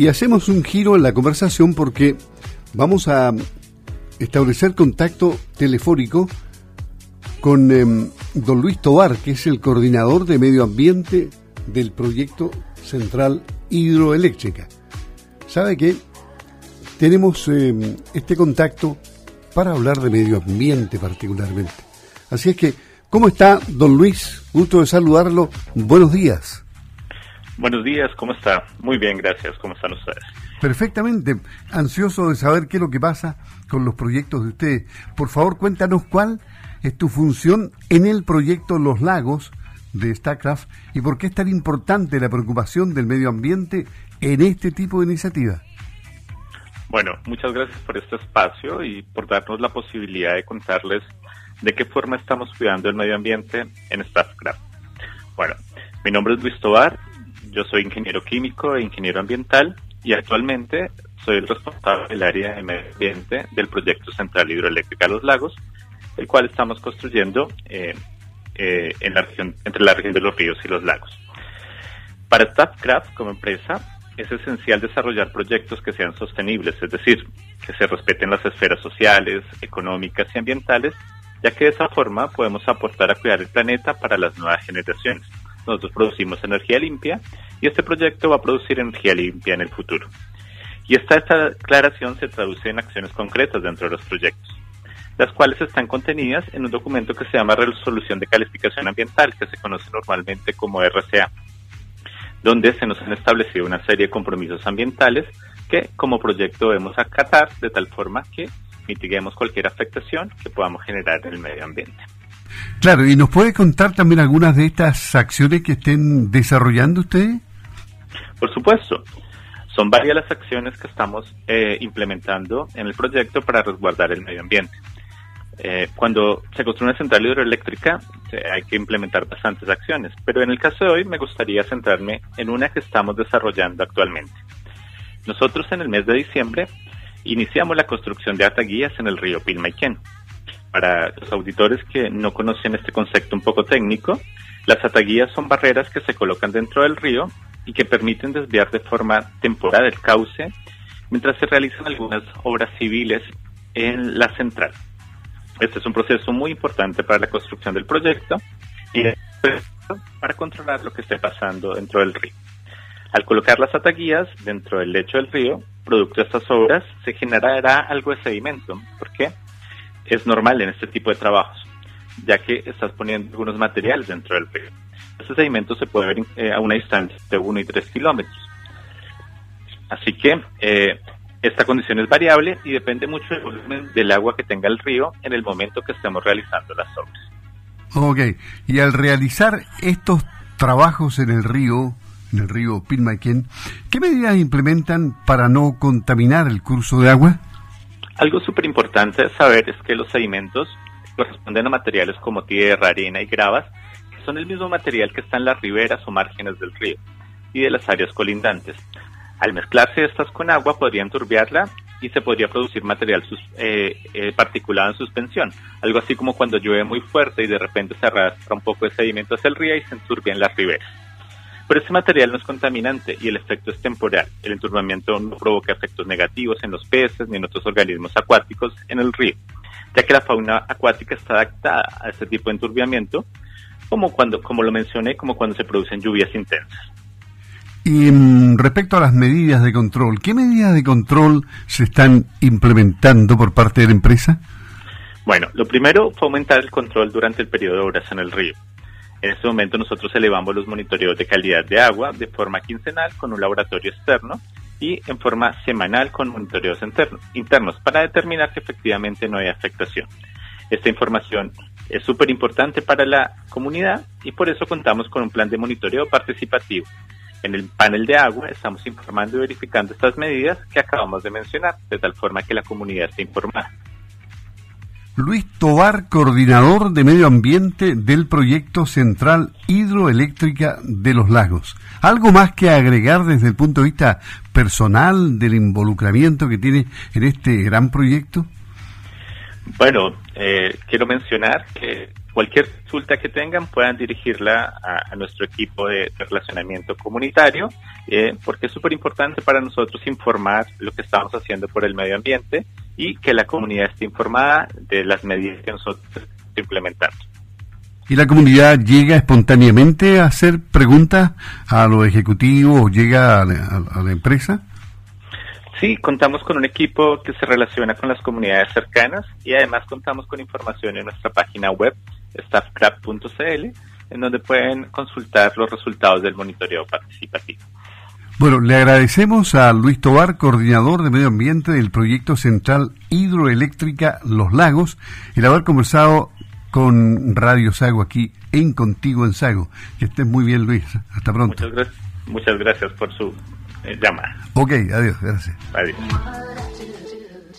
Y hacemos un giro en la conversación porque vamos a establecer contacto telefónico con em, don Luis Tobar, que es el coordinador de medio ambiente del proyecto Central Hidroeléctrica. ¿Sabe que Tenemos em, este contacto para hablar de medio ambiente particularmente. Así es que, ¿cómo está don Luis? Gusto de saludarlo. Buenos días. Buenos días, ¿cómo está? Muy bien, gracias. ¿Cómo están ustedes? Perfectamente. Ansioso de saber qué es lo que pasa con los proyectos de ustedes. Por favor, cuéntanos cuál es tu función en el proyecto Los Lagos de StarCraft y por qué es tan importante la preocupación del medio ambiente en este tipo de iniciativa. Bueno, muchas gracias por este espacio y por darnos la posibilidad de contarles de qué forma estamos cuidando el medio ambiente en StarCraft. Bueno, mi nombre es Luis Tobar, yo soy ingeniero químico e ingeniero ambiental y actualmente soy el responsable del área de medio ambiente del proyecto Central Hidroeléctrica Los Lagos, el cual estamos construyendo eh, eh, en la región, entre la región de los ríos y los lagos. Para Statcraft como empresa es esencial desarrollar proyectos que sean sostenibles, es decir, que se respeten las esferas sociales, económicas y ambientales, ya que de esa forma podemos aportar a cuidar el planeta para las nuevas generaciones. Nosotros producimos energía limpia y este proyecto va a producir energía limpia en el futuro. Y esta declaración se traduce en acciones concretas dentro de los proyectos las cuales están contenidas en un documento que se llama Resolución de Calificación Ambiental, que se conoce normalmente como RCA, donde se nos han establecido una serie de compromisos ambientales que como proyecto debemos acatar de tal forma que mitiguemos cualquier afectación que podamos generar en el medio ambiente. Claro, ¿y nos puede contar también algunas de estas acciones que estén desarrollando ustedes? Por supuesto. Son varias las acciones que estamos eh, implementando en el proyecto para resguardar el medio ambiente. Eh, cuando se construye una central hidroeléctrica hay que implementar bastantes acciones, pero en el caso de hoy me gustaría centrarme en una que estamos desarrollando actualmente. Nosotros en el mes de diciembre iniciamos la construcción de ataguías en el río Pilmaiquén. Para los auditores que no conocen este concepto un poco técnico, las ataguías son barreras que se colocan dentro del río y que permiten desviar de forma temporal el cauce mientras se realizan algunas obras civiles en la central. Este es un proceso muy importante para la construcción del proyecto y para controlar lo que esté pasando dentro del río. Al colocar las ataguías dentro del lecho del río, producto de estas obras, se generará algo de sedimento, es normal en este tipo de trabajos, ya que estás poniendo algunos materiales dentro del río. Este sedimento se puede ver eh, a una distancia de 1 y 3 kilómetros. Así que eh, esta condición es variable y depende mucho del volumen del agua que tenga el río en el momento que estemos realizando las obras. Ok, y al realizar estos trabajos en el río, en el río Pilmaiquén, ¿qué medidas implementan para no contaminar el curso de agua? Algo súper importante saber es que los sedimentos corresponden a materiales como tierra, arena y gravas, que son el mismo material que está en las riberas o márgenes del río y de las áreas colindantes. Al mezclarse estas con agua podrían turbiarla y se podría producir material eh, eh, particulado en suspensión, algo así como cuando llueve muy fuerte y de repente se arrastra un poco de sedimento hacia el río y se enturbian las riberas. Pero este material no es contaminante y el efecto es temporal. El enturbamiento no provoca efectos negativos en los peces ni en otros organismos acuáticos en el río, ya que la fauna acuática está adaptada a este tipo de enturbiamiento, como cuando, como lo mencioné, como cuando se producen lluvias intensas. Y mm, respecto a las medidas de control, ¿qué medidas de control se están implementando por parte de la empresa? Bueno, lo primero fue aumentar el control durante el periodo de obras en el río. En este momento nosotros elevamos los monitoreos de calidad de agua de forma quincenal con un laboratorio externo y en forma semanal con monitoreos internos para determinar que efectivamente no hay afectación. Esta información es súper importante para la comunidad y por eso contamos con un plan de monitoreo participativo en el panel de agua estamos informando y verificando estas medidas que acabamos de mencionar, de tal forma que la comunidad esté informada. Luis Tobar, coordinador de medio ambiente del proyecto Central Hidroeléctrica de los Lagos. ¿Algo más que agregar desde el punto de vista personal del involucramiento que tiene en este gran proyecto? Bueno, eh, quiero mencionar que cualquier consulta que tengan puedan dirigirla a, nuestro equipo de, relacionamiento comunitario, eh, porque es súper importante para nosotros informar lo que estamos haciendo por el medio ambiente y que la comunidad esté informada de las medidas que nosotros estamos implementando. ¿Y la comunidad llega espontáneamente a hacer preguntas a los ejecutivos o llega a la, empresa? Sí, contamos con un equipo que se relaciona con las comunidades cercanas y además contamos con información en nuestra página web staffcrap.cl en donde pueden consultar los resultados del monitoreo participativo. Bueno, le agradecemos a Luis Tobar, coordinador de medio ambiente del proyecto central hidroeléctrica Los Lagos, el haber conversado con Radio Sago aquí en Contigo en Sago. Que estés muy bien, Luis. Hasta pronto. Muchas gracias, muchas gracias por su eh, llamada. Ok, adiós, gracias. Adiós.